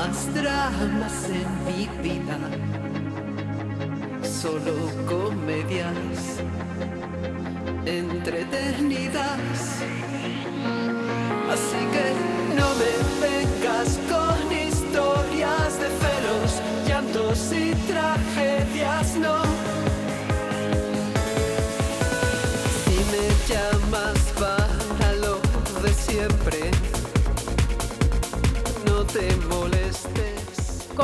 más dramas en mi vida, solo comedias entretenidas. Así que no me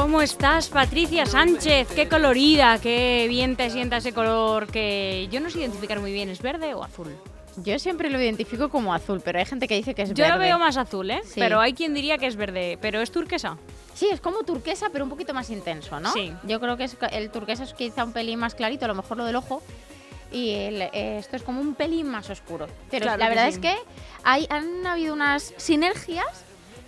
¿Cómo estás, Patricia Sánchez? Qué colorida, qué bien te sienta ese color que yo no sé identificar muy bien, ¿es verde o azul? Yo siempre lo identifico como azul, pero hay gente que dice que es Yo verde. lo veo más azul, ¿eh? Sí. Pero hay quien diría que es verde, pero es turquesa. Sí, es como turquesa, pero un poquito más intenso, ¿no? Sí. Yo creo que es, el turquesa es quizá un pelín más clarito, a lo mejor lo del ojo. Y el- eh, esto es como un pelín más oscuro. Pero Claro la verdad sí. es que hay, han habido unas sinergias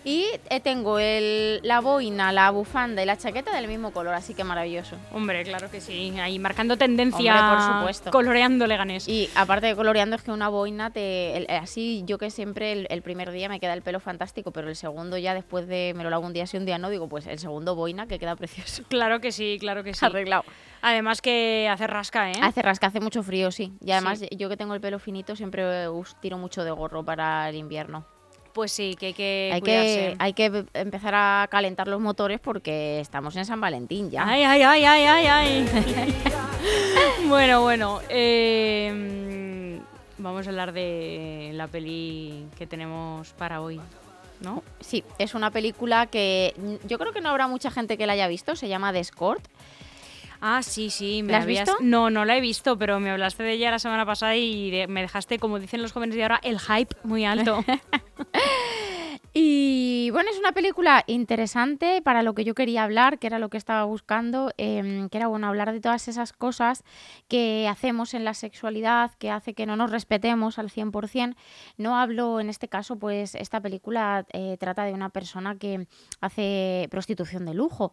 y eh, tengo el, la boina, la bufanda y la chaqueta del mismo color, así que maravilloso. Hombre, claro que sí, ahí marcando tendencia, Hombre, por supuesto. coloreando Leganés. Y aparte de coloreando, es que una boina te. el- así yo que siempre el, el primer día me queda el pelo fantástico, pero el segundo ya después de. Me lo hago un día sí, un día no, digo, pues el segundo boina que queda precioso. Claro que sí, claro que sí. Arreglado. Además que hace rasca, ¿eh? Hace rasca, hace mucho frío, sí. Y además, Sí. yo que tengo el pelo finito, siempre eh, tiro mucho de gorro para el invierno. Pues sí, que hay que hay, cuidarse. que, hay que be- empezar a calentar los motores porque estamos en San Valentín ya. Ay, ay, ay, ay, ay, ay. bueno, bueno. eh, vamos a hablar de la peli que tenemos para hoy, ¿no? Sí, es una película que yo creo que no habrá mucha gente que la haya visto. Se llama The Escort. Ah, sí, sí. Me ¿La has habías- visto? No, no la he visto, pero me hablaste de ella la semana pasada y de- me dejaste, como dicen los jóvenes de ahora, el hype muy alto. Y bueno, es una película interesante para lo que yo quería hablar, que era lo que estaba buscando, em, que era bueno hablar de todas esas cosas que hacemos en la sexualidad, que hace que no nos respetemos al 100%. No hablo, en este caso, pues esta película eh, trata de una persona que hace prostitución de lujo.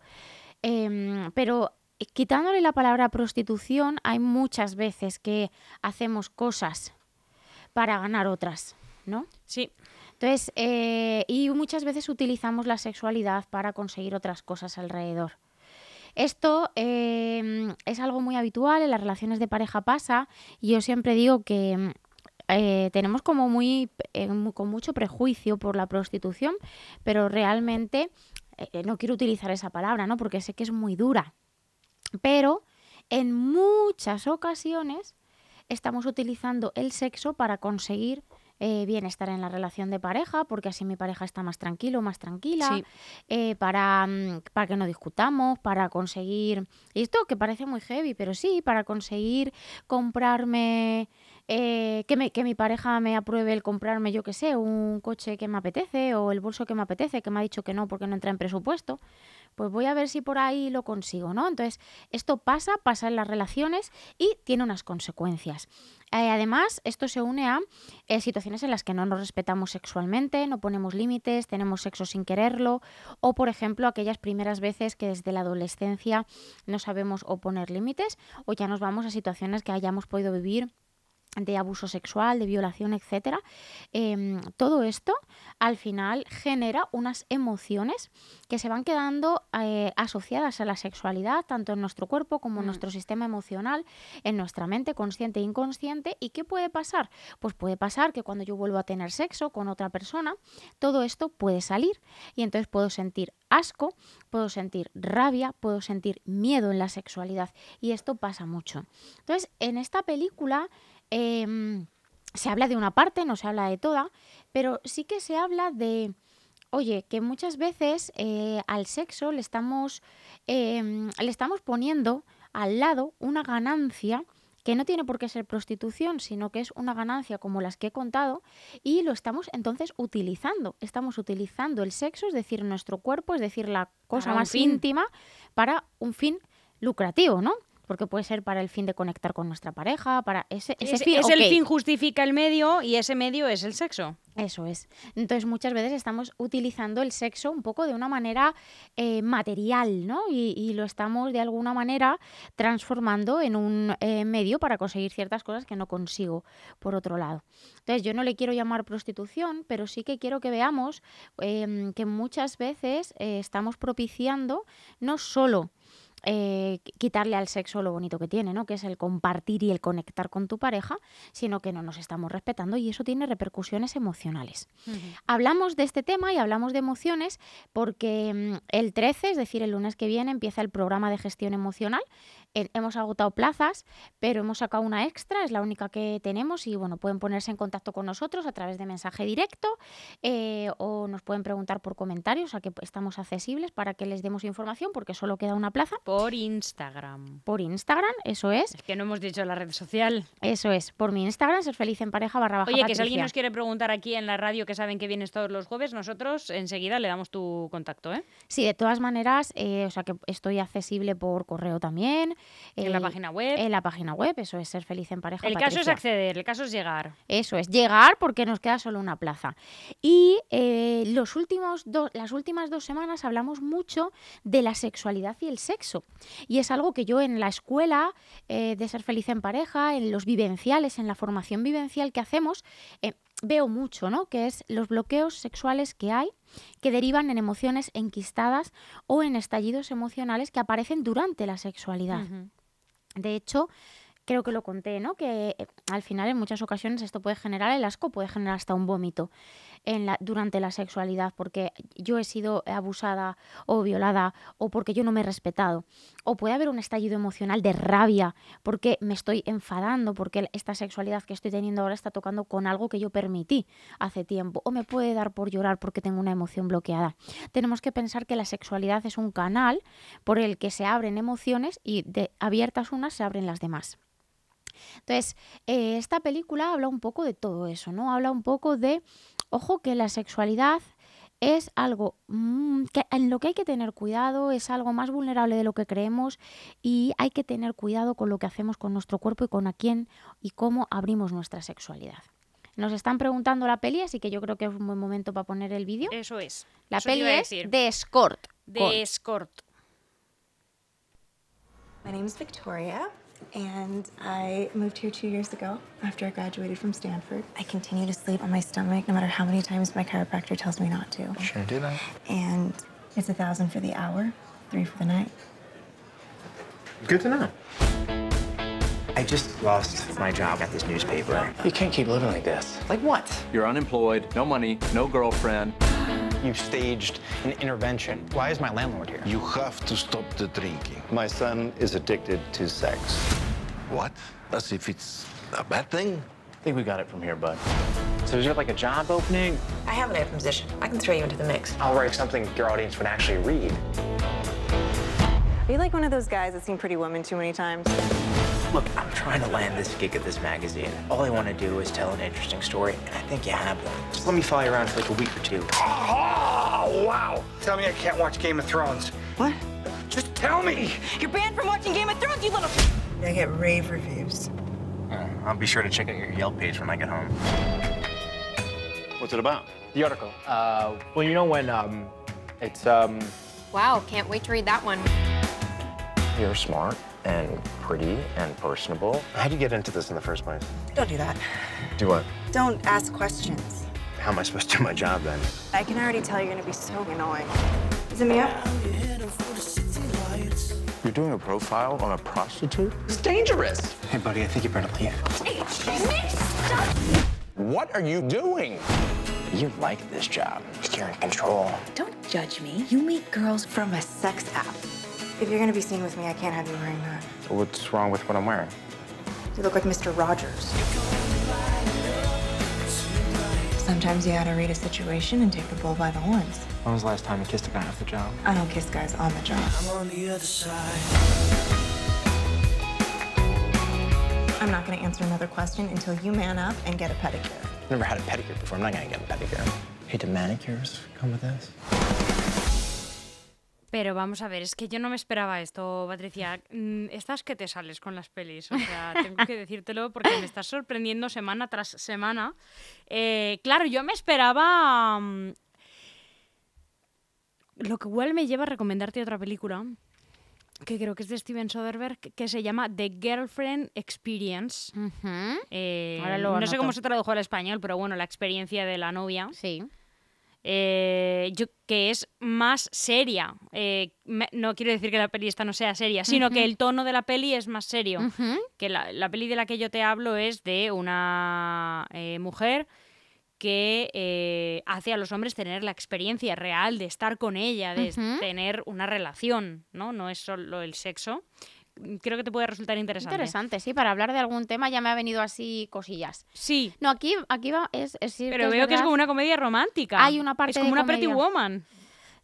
Em, pero quitándole la palabra prostitución, hay muchas veces que hacemos cosas para ganar otras, ¿no? sí, Entonces, eh, y muchas veces utilizamos la sexualidad para conseguir otras cosas alrededor. Esto eh, es algo muy habitual, en las relaciones de pareja pasa, y yo siempre digo que eh, tenemos como muy, eh, mu- con mucho prejuicio por la prostitución, pero realmente eh, no quiero utilizar esa palabra, ¿no? Porque sé que es muy dura. Pero en muchas ocasiones estamos utilizando el sexo para conseguir eh, bienestar en la relación de pareja, porque así mi pareja está más tranquilo, más tranquila, Sí. eh, para, mm, para que no discutamos, para conseguir, y esto que parece muy heavy, pero sí, para conseguir comprarme, eh, que, me- que mi pareja me apruebe el comprarme, yo que sé, un coche que me apetece o el bolso que me apetece, que me ha dicho que no porque no entra en presupuesto, pues voy a ver si por ahí lo consigo, ¿no? Entonces, esto pasa, pasa en las relaciones y tiene unas consecuencias. Eh, además, esto se une a eh, situaciones en las que no nos respetamos sexualmente, no ponemos límites, tenemos sexo sin quererlo, o por ejemplo, aquellas primeras veces que desde la adolescencia no sabemos o poner límites, o ya nos vamos a situaciones que hayamos podido vivir de abuso sexual, de violación, etcétera. Em, todo esto al final genera unas emociones que se van quedando eh, asociadas a la sexualidad, tanto en nuestro cuerpo como en Mm. nuestro sistema emocional, en nuestra mente consciente e inconsciente. ¿Y qué puede pasar? Pues puede pasar que cuando yo vuelvo a tener sexo con otra persona, todo esto puede salir y entonces puedo sentir asco, puedo sentir rabia, puedo sentir miedo en la sexualidad y esto pasa mucho. Entonces, en esta película em, se habla de una parte, no se habla de toda, pero sí que se habla de, oye, que muchas veces eh, al sexo le estamos, em, le estamos poniendo al lado una ganancia que no tiene por qué ser prostitución, sino que es una ganancia como las que he contado y lo estamos entonces utilizando. Estamos utilizando el sexo, es decir, nuestro cuerpo, es decir, la cosa más fin. íntima, para un fin lucrativo, ¿no? Porque puede ser para el fin de conectar con nuestra pareja, para ese, ese Es, fin. es el fin justifica el medio y ese medio es el sexo. Eso es. Entonces muchas veces estamos utilizando el sexo un poco de una manera eh, material, ¿no? Y, y lo estamos de alguna manera transformando en un eh, medio para conseguir ciertas cosas que no consigo por otro lado. Entonces yo no le quiero llamar prostitución, pero sí que quiero que veamos em, que muchas veces eh, estamos propiciando no solo eh, qui- quitarle al sexo lo bonito que tiene, ¿no? Que es el compartir y el conectar con tu pareja, sino que no nos estamos respetando y eso tiene repercusiones emocionales. Hablamos de este tema y hablamos de emociones porque mm, el 13, es decir, el lunes que viene, empieza el programa de gestión emocional. Hemos agotado plazas, pero hemos sacado una extra, es la única que tenemos y bueno, pueden ponerse en contacto con nosotros a través de mensaje directo eh, o nos pueden preguntar por comentarios, a que estamos accesibles para que les demos información porque solo queda una plaza. Por Instagram. Por Instagram, eso es, Es que no hemos dicho la red social. eso es, por mi Instagram, ser feliz en pareja barra baja Oye, que si alguien nos quiere preguntar aquí en la radio, que saben que vienes todos los jueves, nosotros enseguida le damos tu contacto, ¿eh? Sí, de todas maneras, eh, o sea que estoy accesible por correo también. En la eh, página web. En la página web, eso es ser feliz en pareja. el caso es acceder, el caso es llegar. Eso es, llegar porque nos queda solo una plaza. Y eh, los últimos do- las últimas dos semanas hablamos mucho de la sexualidad y el sexo. Y es algo que yo en la escuela eh, de ser feliz en pareja, en los vivenciales, en la formación vivencial que hacemos, veo mucho, ¿no? Que es los bloqueos sexuales que hay que derivan en emociones enquistadas o en estallidos emocionales que aparecen durante la sexualidad. De hecho, creo que lo conté, ¿no? Que eh, al final en muchas ocasiones esto puede generar el asco, puede generar hasta un vómito durante la sexualidad, porque yo he sido abusada o violada o porque yo no me he respetado. O puede haber un estallido emocional de rabia porque me estoy enfadando, porque esta sexualidad que estoy teniendo ahora está tocando con algo que yo permití hace tiempo. O me puede dar por llorar porque tengo una emoción bloqueada. Tenemos que pensar que la sexualidad es un canal por el que se abren emociones y de abiertas unas se abren las demás. Entonces, eh, esta película habla un poco de todo eso, ¿no? Habla un poco de, ojo, que la sexualidad es algo mm, que, en lo que hay que tener cuidado, es algo más vulnerable de lo que creemos y hay que tener cuidado con lo que hacemos con nuestro cuerpo y con a quién y cómo abrimos nuestra sexualidad. Nos están preguntando la peli, así que yo creo que es un buen momento para poner el vídeo. Eso es. La Eso peli es de Escort. de escort. My name is Victoria, and I moved here two years ago after I graduated from Stanford. I continue to sleep on my stomach no matter how many times my chiropractor tells me not to. Shouldn't do that. And it's a thousand for the hour, three for the night. Good to know. I just lost my job at this newspaper. You can't keep living like this. Like what? You're unemployed, no money, no girlfriend. You staged an intervention. Why is my landlord here? You have to stop the drinking. My son is addicted to sex. What? As if it's a bad thing? I think we got it from here, bud. So is there like a job opening? I have an open position. I can throw you into the mix. I'll write something your audience would actually read. Are you like one of those guys that's seen Pretty Woman too many times? Look, I'm trying to land this gig at this magazine. All I want to do is tell an interesting story, and I think you have one. Just let me follow you around for like a week or two. Oh, wow. Tell me I can't watch Game of Thrones. What? Just tell me. You're banned from watching Game of Thrones, you little. I get rave reviews. Uh, I'll be sure to check out your Yelp page when I get home. What's it about? The article. Uh, well, you know when um, it's um, Wow, can't wait to read that one. You're smart and pretty and personable. How'd you get into this in the first place? Don't do that. Do what? Don't ask questions. How am I supposed to do my job then? I can already tell you're gonna be so annoying. Is it me up? You're doing a profile on a prostitute? it's dangerous. Hey, buddy, I think you better leave. What are you doing? You like this job. You're in control. Don't judge me. You meet girls From a sex app. If you're gonna be seen with me, I can't have you wearing that. What's wrong with what I'm wearing? You look like Mr. Rogers. Sometimes you gotta read a situation and take the bull by the horns. When was the last time you kissed a guy off the job? I don't kiss guys on the job. I'm on the other side. I'm not gonna answer another question until you man up and get a pedicure. Never had a pedicure before. I'm not gonna get a pedicure. Hey, do manicures come with this? Pero vamos a ver, es que yo no me esperaba esto, Patricia. Mm, Estás que te sales con las pelis. O sea, tengo que decírtelo porque me estás sorprendiendo semana tras semana. Eh, claro, yo me esperaba. mm, Lo que igual me lleva a recomendarte otra película, que creo que es de Steven Soderbergh, que se llama The Girlfriend Experience. Eh, Ahora lo no sé cómo se tradujo al español, pero bueno, la experiencia de la novia. Sí. Eh, yo, que es más seria. Eh, me- no quiero decir que la peli esta no sea seria, sino que el tono de la peli es más serio. Que la, la peli de la que yo te hablo es de una eh, mujer que eh, hace a los hombres tener la experiencia real de estar con ella, de tener una relación, ¿no? No es solo el sexo. Creo que te puede resultar interesante. Interesante, sí, para hablar de algún tema ya me ha venido así cosillas. Sí. No, aquí, aquí va, es, Pero veo que es como una comedia romántica. Hay una parte Es como de una Pretty. Woman.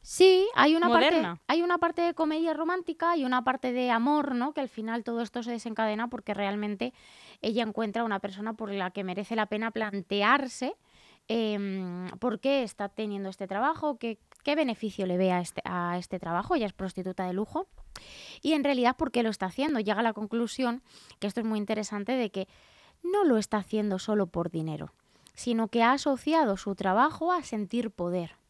Sí, hay una Moderna. parte, hay una parte de comedia romántica y una parte de amor, ¿no? Que al final todo esto se desencadena porque realmente ella encuentra una persona por la que merece la pena plantearse em, por qué está teniendo este trabajo, qué, qué beneficio le ve a este, a este trabajo. Ella es prostituta de lujo. Y en realidad, ¿por qué lo está haciendo? Llega a la conclusión, que esto es muy interesante, de que no lo está haciendo solo por dinero, sino que ha asociado su trabajo a sentir poder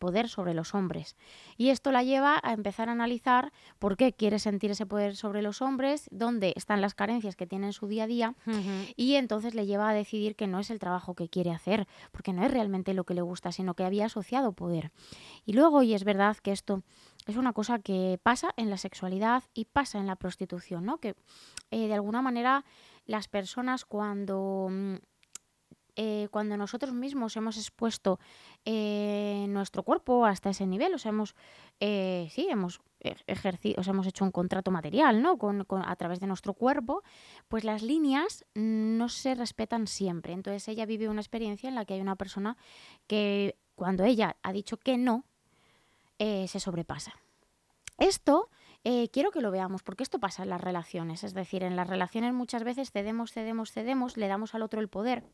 poder sobre los hombres. Y esto la lleva a empezar a analizar por qué quiere sentir ese poder sobre los hombres, dónde están las carencias que tiene en su día a día, y entonces le lleva a decidir que no es el trabajo que quiere hacer, porque no es realmente lo que le gusta, sino que había asociado poder. Y luego, y es verdad que esto es una cosa que pasa en la sexualidad y pasa en la prostitución, ¿no? Que eh, de alguna manera las personas cuando mm, eh, cuando nosotros mismos hemos expuesto eh, nuestro cuerpo hasta ese nivel, o sea, hemos, eh, sí, hemos ejercido, o sea, hemos hecho un contrato material, ¿no? Con, con- a través de nuestro cuerpo, pues las líneas no se respetan siempre. Entonces ella vive una experiencia en la que hay una persona que cuando ella ha dicho que no, se sobrepasa. Esto eh, quiero que lo veamos, porque esto pasa en las relaciones. Es decir, en las relaciones muchas veces cedemos, cedemos, cedemos, le damos al otro el poder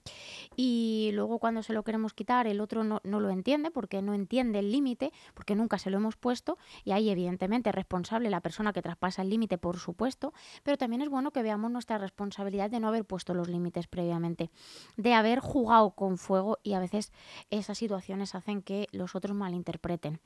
y luego cuando se lo queremos quitar, el otro no, no lo entiende porque no entiende el límite, porque nunca se lo hemos puesto y ahí evidentemente es responsable la persona que traspasa el límite, por supuesto, pero también es bueno que veamos nuestra responsabilidad de no haber puesto los límites previamente, de haber jugado con fuego y a veces esas situaciones hacen que los otros malinterpreten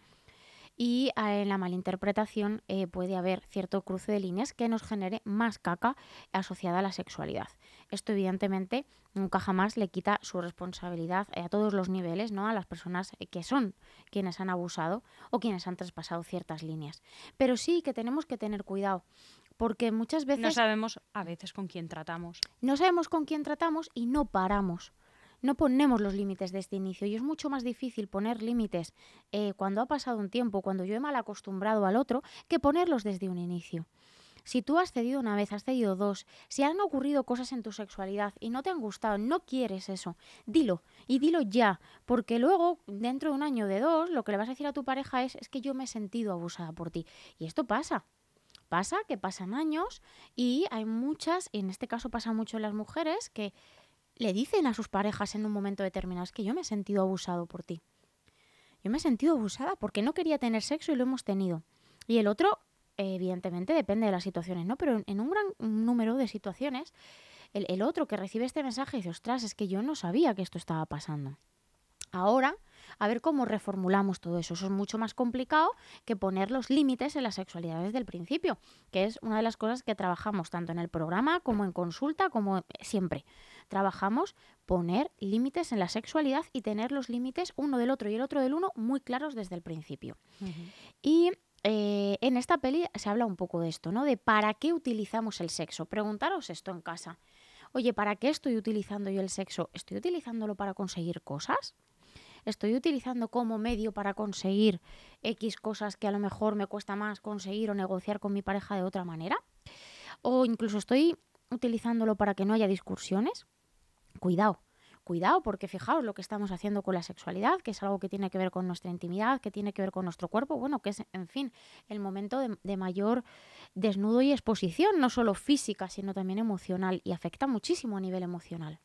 y eh, en la malinterpretación eh, puede haber cierto cruce de líneas que nos genere más caca asociada a la sexualidad. Esto evidentemente nunca jamás le quita su responsabilidad eh, a todos los niveles, ¿no? A las personas eh, que son quienes han abusado o quienes han traspasado ciertas líneas. Pero sí que tenemos que tener cuidado porque muchas veces No sabemos a veces con quién tratamos. no sabemos con quién tratamos y no paramos. No ponemos los límites desde inicio y es mucho más difícil poner límites eh, cuando ha pasado un tiempo, cuando yo he mal acostumbrado al otro, que ponerlos desde un inicio. Si tú has cedido una vez, has cedido dos, si han ocurrido cosas en tu sexualidad y no te han gustado, no quieres eso, dilo y dilo ya, porque luego, dentro de un año de dos, lo que le vas a decir a tu pareja es, es que yo me he sentido abusada por ti. Y esto pasa. Pasa que pasan años y hay muchas, y en este caso pasa mucho en las mujeres, que le dicen a sus parejas en un momento determinado, es que yo me he sentido abusado por ti. Yo me he sentido abusada porque no quería tener sexo y lo hemos tenido. Y el otro, evidentemente, depende de las situaciones, ¿no? Pero en un gran número de situaciones, el, el otro que recibe este mensaje dice, ostras, es que yo no sabía que esto estaba pasando. Ahora, a ver cómo reformulamos todo eso. Eso es mucho más complicado que poner los límites en la sexualidad desde el principio, que es una de las cosas que trabajamos tanto en el programa como en consulta, como siempre. Trabajamos poner límites en la sexualidad y tener los límites uno del otro y el otro del uno muy claros desde el principio. Y eh, en esta peli se habla un poco de esto, ¿no? De para qué utilizamos el sexo. Preguntaros esto en casa. Oye, ¿para qué estoy utilizando yo el sexo? ¿Estoy utilizándolo para conseguir cosas? ¿Estoy utilizando como medio para conseguir X cosas que a lo mejor me cuesta más conseguir o negociar con mi pareja de otra manera? ¿O incluso estoy utilizándolo para que no haya discusiones? Cuidado, cuidado, porque fijaos lo que estamos haciendo con la sexualidad, que es algo que tiene que ver con nuestra intimidad, que tiene que ver con nuestro cuerpo, bueno, que es, en fin, el momento de, de mayor desnudo y exposición, no solo física, sino también emocional, y afecta muchísimo a nivel emocional.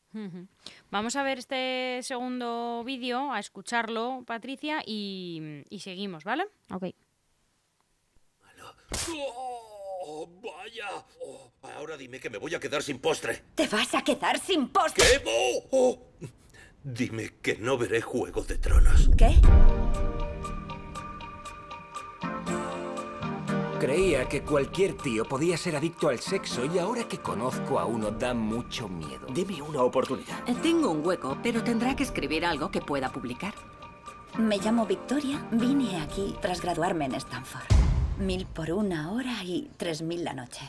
Vamos a ver este segundo vídeo, a escucharlo, Patricia, y, y seguimos, ¿vale? Ok. ¡Oh, vaya! Oh, ahora dime que me voy a quedar sin postre. ¿Te vas a quedar sin postre? ¿Qué? ¡Oh! oh. Dime que no veré Juego de Tronos. ¿Qué? Creía que cualquier tío podía ser adicto al sexo y ahora que conozco a uno da mucho miedo. Deme una oportunidad. Tengo un hueco, pero tendrá que escribir algo que pueda publicar. Me llamo Victoria. Vine aquí tras graduarme en Stanford. Mil por una hora y tres mil la noche.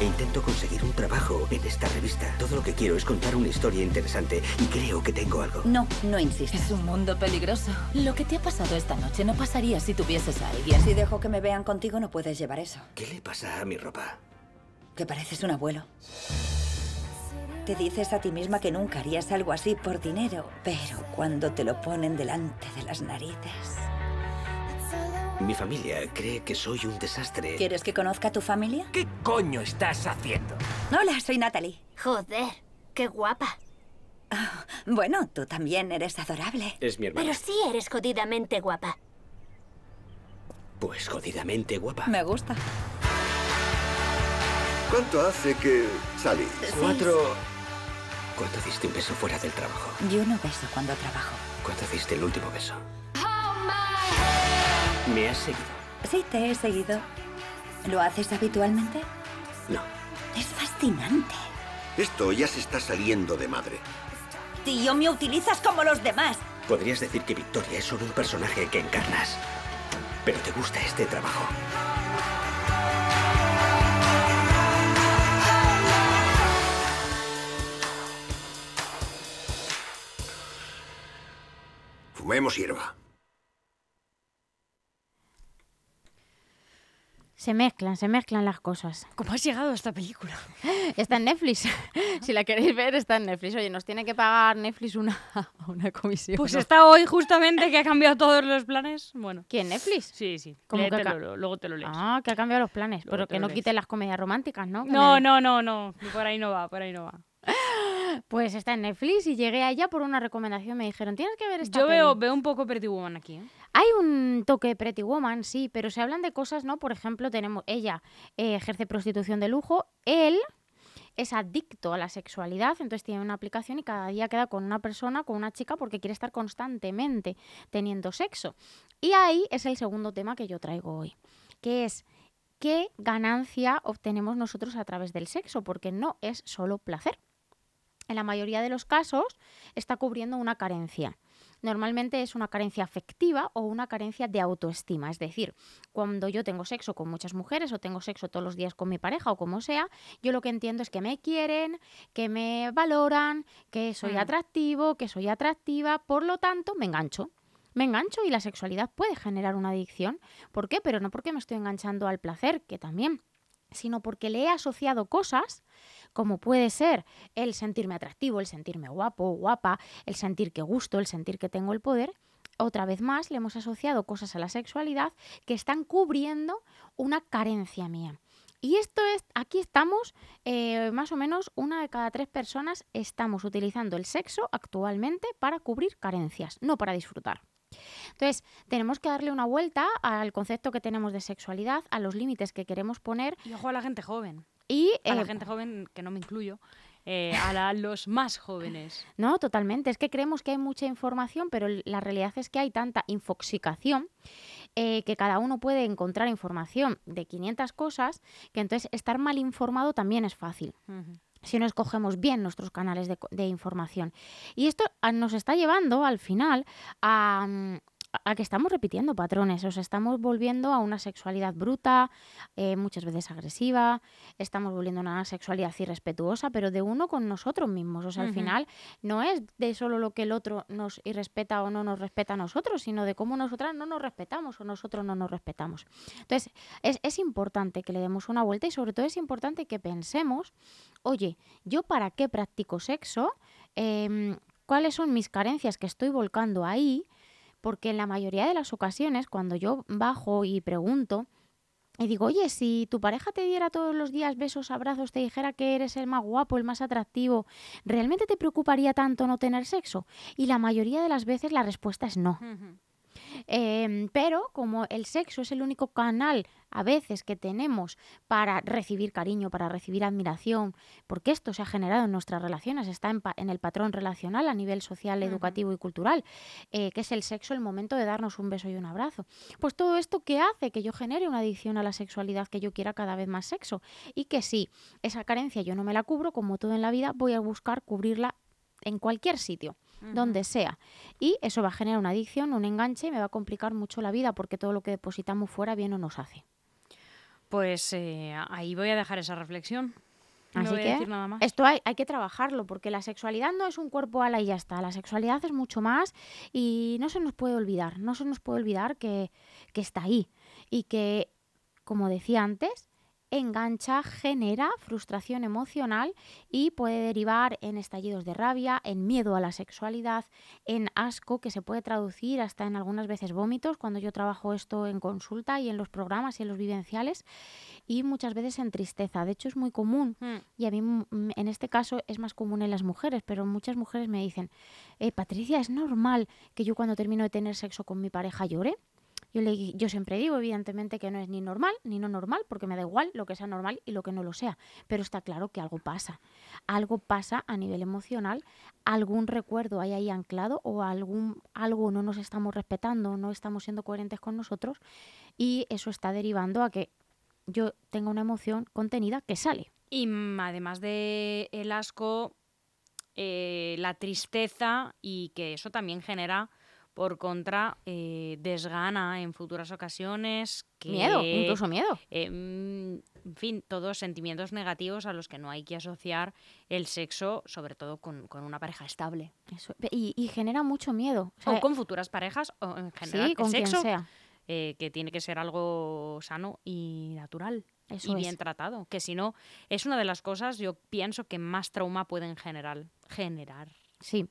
E intento conseguir un trabajo en esta revista. Todo lo que quiero es contar una historia interesante y creo que tengo algo. No, no insistas. Es un mundo peligroso. Lo que te ha pasado esta noche no pasaría si tuvieses a alguien. Si dejo que me vean contigo, no puedes llevar eso. ¿Qué le pasa a mi ropa? Que pareces un abuelo. Te dices a ti misma que nunca harías algo así por dinero, pero cuando te lo ponen delante de las narices. Mi familia cree que soy un desastre. ¿Quieres que conozca a tu familia? ¿Qué coño estás haciendo? Hola, soy Natalie. Joder, qué guapa. Ah, bueno, tú también eres adorable. Es mi hermana. Pero sí eres jodidamente guapa. Pues jodidamente guapa. Me gusta. ¿Cuánto hace que salís? Cuatro... ¿Cuánto diste un beso fuera del trabajo? Yo no beso cuando trabajo. ¿Cuánto diste el último beso? ¿Me has seguido? Sí, te he seguido. ¿Lo haces habitualmente? No. Es fascinante. Esto ya se está saliendo de madre. Tío, me utilizas como los demás. Podrías decir que Victoria es solo un personaje que encarnas. Pero te gusta este trabajo. Fumemos hierba. Se mezclan, se mezclan las cosas. ¿Cómo has llegado a esta película? Está en Netflix. si la queréis ver, está en Netflix. Oye, nos tiene que pagar Netflix una, una comisión. Pues ¿no? está hoy justamente que ha cambiado todos los planes. Bueno. ¿Quién, Netflix? Sí, sí. ¿Cómo que Léetelo, ca- luego te lo lees. Ah, que ha cambiado los planes. Luego Pero que no quite las comedias románticas, ¿no? No, no, no, no. Por ahí no va, por ahí no va. Pues está en Netflix y llegué a ella por una recomendación. Me dijeron, tienes que ver esta Yo veo, peli". veo un poco Pretty Woman aquí. ¿eh? Hay un toque de Pretty Woman, sí, pero se hablan de cosas, ¿no? Por ejemplo, tenemos ella eh, ejerce prostitución de lujo, él es adicto a la sexualidad, entonces tiene una aplicación y cada día queda con una persona, con una chica, porque quiere estar constantemente teniendo sexo. Y ahí es el segundo tema que yo traigo hoy, que es qué ganancia obtenemos nosotros a través del sexo, porque no es solo placer. En la mayoría de los casos está cubriendo una carencia. Normalmente es una carencia afectiva o una carencia de autoestima. Es decir, cuando yo tengo sexo con muchas mujeres o tengo sexo todos los días con mi pareja o como sea, yo lo que entiendo es que me quieren, que me valoran, que soy Mm. atractivo, que soy atractiva, por lo tanto me engancho. Me engancho y la sexualidad puede generar una adicción. ¿Por qué? Pero no porque me estoy enganchando al placer, que también, sino porque le he asociado cosas como puede ser el sentirme atractivo, el sentirme guapo guapa, el sentir que gusto, el sentir que tengo el poder. Otra vez más, le hemos asociado cosas a la sexualidad que están cubriendo una carencia mía. Y esto es, aquí estamos, eh, más o menos una de cada tres personas estamos utilizando el sexo actualmente para cubrir carencias, no para disfrutar. Entonces, tenemos que darle una vuelta al concepto que tenemos de sexualidad, a los límites que queremos poner. Y ojo a la gente joven. Y A la eh, gente joven, que no me incluyo, eh, a la- los más jóvenes. No, totalmente. Es que creemos que hay mucha información, pero la realidad es que hay tanta infoxicación eh, que cada uno puede encontrar información de 500 cosas, que entonces estar mal informado también es fácil si no escogemos bien nuestros canales de, de información. Y esto ah, nos está llevando al final a, mm, a que estamos repitiendo patrones, o sea, estamos volviendo a una sexualidad bruta, eh, muchas veces agresiva, estamos volviendo a una sexualidad irrespetuosa, pero de uno con nosotros mismos. O sea, al final no es de solo lo que el otro nos irrespeta o no nos respeta a nosotros, sino de cómo nosotras no nos respetamos o nosotros no nos respetamos. Entonces, es, es importante que le demos una vuelta y sobre todo es importante que pensemos, oye, ¿yo para qué practico sexo? Em, ¿Cuáles son mis carencias que estoy volcando ahí? Porque en la mayoría de las ocasiones, cuando yo bajo y pregunto, y digo, oye, si tu pareja te diera todos los días besos, abrazos, te dijera que eres el más guapo, el más atractivo, ¿realmente te preocuparía tanto no tener sexo? Y la mayoría de las veces la respuesta es no. Em, pero como el sexo es el único canal a veces que tenemos para recibir cariño, para recibir admiración, porque esto se ha generado en nuestras relaciones, está en, pa- en el patrón relacional a nivel social, educativo y cultural, eh, que es el sexo, el momento de darnos un beso y un abrazo. Pues todo esto que hace que yo genere una adicción a la sexualidad, que yo quiera cada vez más sexo. Y que si esa carencia yo no me la cubro, como todo en la vida, voy a buscar cubrirla en cualquier sitio, donde sea. Y eso va a generar una adicción, un enganche y me va a complicar mucho la vida porque todo lo que depositamos fuera bien no nos hace. Pues eh, ahí voy a dejar esa reflexión. No Así voy a que decir nada más. esto hay, hay que trabajarlo porque la sexualidad no es un cuerpo ala y ya está. La sexualidad es mucho más y no se nos puede olvidar, no se nos puede olvidar que, que está ahí y que, como decía antes, engancha, genera frustración emocional y puede derivar en estallidos de rabia, en miedo a la sexualidad, en asco, que se puede traducir hasta en algunas veces vómitos cuando yo trabajo esto en consulta y en los programas y en los vivenciales y muchas veces en tristeza. De hecho, es muy común Mm. y a mí en este caso es más común en las mujeres, pero muchas mujeres me dicen, eh, Patricia, ¿es normal que yo cuando termino de tener sexo con mi pareja llore? Yo, siempre digo, evidentemente, que no es ni normal ni no normal, porque me da igual lo que sea normal y lo que no lo sea. Pero está claro que algo pasa. Algo pasa a nivel emocional, algún recuerdo hay ahí anclado o algún, algo no nos estamos respetando, no estamos siendo coherentes con nosotros y eso está derivando a que yo tenga una emoción contenida que sale. Y además de el asco, eh, la tristeza y que eso también genera por contra eh, desgana en futuras ocasiones. Que, Miedo, incluso miedo. eh, mm, en fin, todos sentimientos negativos a los que no hay que asociar el sexo, sobre todo con, con una pareja estable. Eso, y, y genera mucho miedo. O con futuras parejas, o en general, Sí, con el quien sexo, sea. eh, que tiene que ser algo sano y natural. Eso y es. bien tratado. Que si no, es una de las cosas, yo pienso, que más trauma pueden generar. generar. Sí.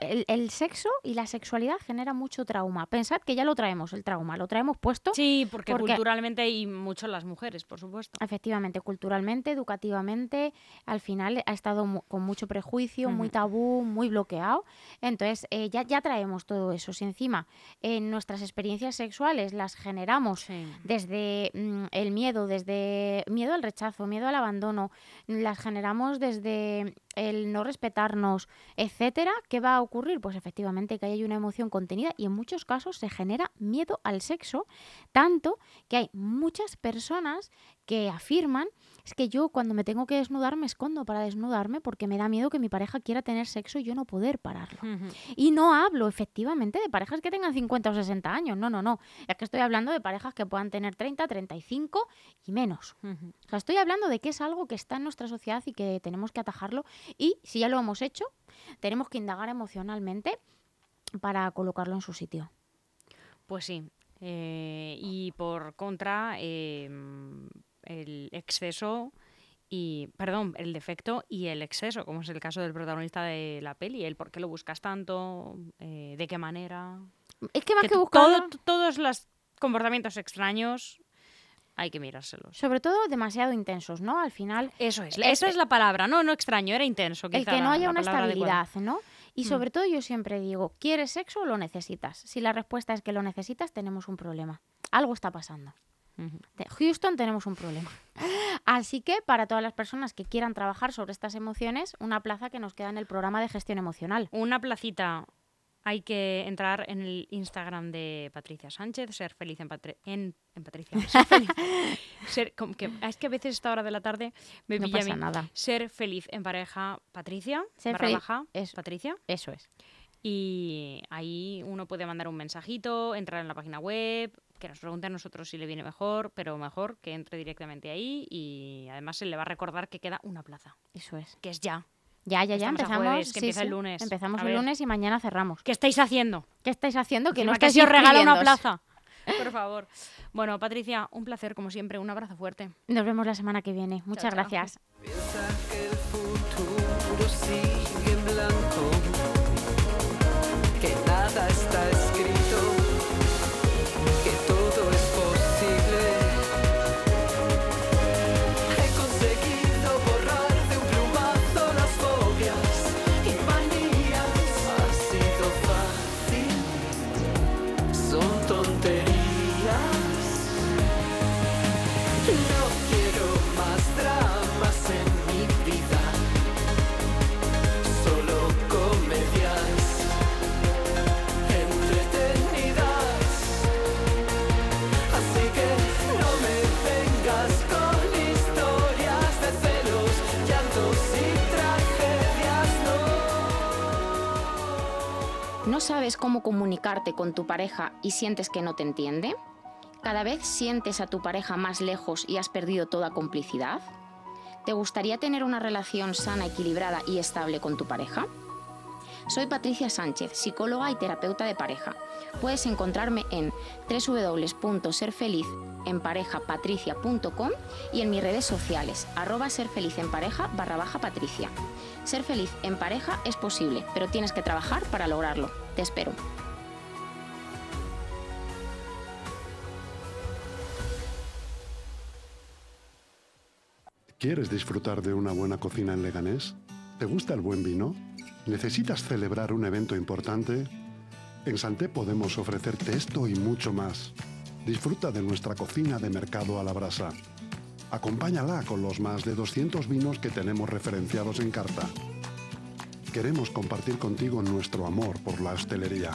El, el sexo y la sexualidad genera mucho trauma. Pensad que ya lo traemos, el trauma, lo traemos puesto. Sí, porque, culturalmente y mucho las mujeres, por supuesto. Efectivamente, culturalmente, educativamente, al final ha estado mu- con mucho prejuicio, muy tabú, muy bloqueado. Entonces, eh, ya, ya traemos todo eso. Si encima en nuestras experiencias sexuales las generamos desde mm, el miedo, desde miedo al rechazo, miedo al abandono, las generamos desde el no respetarnos, etcétera, ¿qué va a ocurrir? Pues efectivamente que hay una emoción contenida y en muchos casos se genera miedo al sexo, tanto que hay muchas personas que afirman es que yo cuando me tengo que desnudar me escondo para desnudarme porque me da miedo que mi pareja quiera tener sexo y yo no poder pararlo. Y no hablo efectivamente de parejas que tengan 50 o 60 años, no, no, no. Es que estoy hablando de parejas que puedan tener 30, 35 y menos. O sea, estoy hablando de que es algo que está en nuestra sociedad y que tenemos que atajarlo y si ya lo hemos hecho, tenemos que indagar emocionalmente para colocarlo en su sitio. Pues sí. Eh, y por contra, eh, el exceso y, perdón, el defecto y el exceso, como es el caso del protagonista de la peli, el por qué lo buscas tanto, eh, de qué manera. Es que más que, buscarlo- todo- todos los comportamientos extraños hay que mirárselos. Sobre todo demasiado intensos, ¿no? Al final... Eso es, esa es la palabra, no, no extraño, era intenso. El que no haya una adecuada. estabilidad, ¿no? Y Mm. sobre todo yo siempre digo, ¿quieres sexo o lo necesitas? Si la respuesta es que lo necesitas, tenemos un problema. Algo está pasando. De Houston tenemos un problema. Así que para todas las personas que quieran trabajar sobre estas emociones, una plaza que nos queda en el programa de gestión emocional. Una placita. Hay que entrar en el Instagram de Patricia Sánchez, ser feliz en, Patri- en, en Patricia. Ser feliz. Ser- que- es que a veces esta hora de la tarde me No pilla a pasa mí. nada. Ser feliz en pareja, Patricia. Ser feliz- baja, Patricia. Eso es. Y ahí uno puede mandar un mensajito, entrar en la página web, que nos pregunte a nosotros si le viene mejor, pero mejor que entre directamente ahí y además se le va a recordar que queda una plaza. Eso es. Que es ya. Ya, ya, ya Estamos empezamos. jueves, que sí, empieza el lunes. Empezamos A el ver. lunes y mañana cerramos. ¿Qué estáis haciendo? ¿Qué estáis haciendo? Que no que estáis si os regala una plaza. Por favor. Bueno, Patricia, un placer como siempre. Un abrazo fuerte. Nos vemos la semana que viene. Muchas chao. gracias. que con tu pareja y sientes que no te entiende? ¿Cada vez sientes a tu pareja más lejos y has perdido toda complicidad? ¿Te gustaría tener una relación sana, equilibrada y estable con tu pareja? Soy Patricia Sánchez, psicóloga y terapeuta de pareja. Puedes encontrarme en www.serfelizenparejapatricia.com y en mis redes sociales, arroba serfelizenpareja barra baja patricia. Ser feliz en pareja es posible, pero tienes que trabajar para lograrlo. Te espero. ¿Quieres disfrutar de una buena cocina en Leganés? ¿Te gusta el buen vino? ¿Necesitas celebrar un evento importante? En Santé podemos ofrecerte esto y mucho más. Disfruta de nuestra cocina de mercado a la brasa. Acompáñala con los más de 200 vinos que tenemos referenciados en carta. Queremos compartir contigo nuestro amor por la hostelería.